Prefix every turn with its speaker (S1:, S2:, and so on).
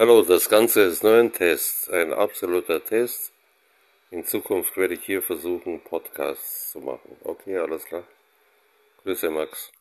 S1: Hallo, das Ganze ist nur ein Test, ein absoluter Test. In Zukunft werde ich hier versuchen, Podcasts zu machen. Okay, alles klar. Grüße, Max.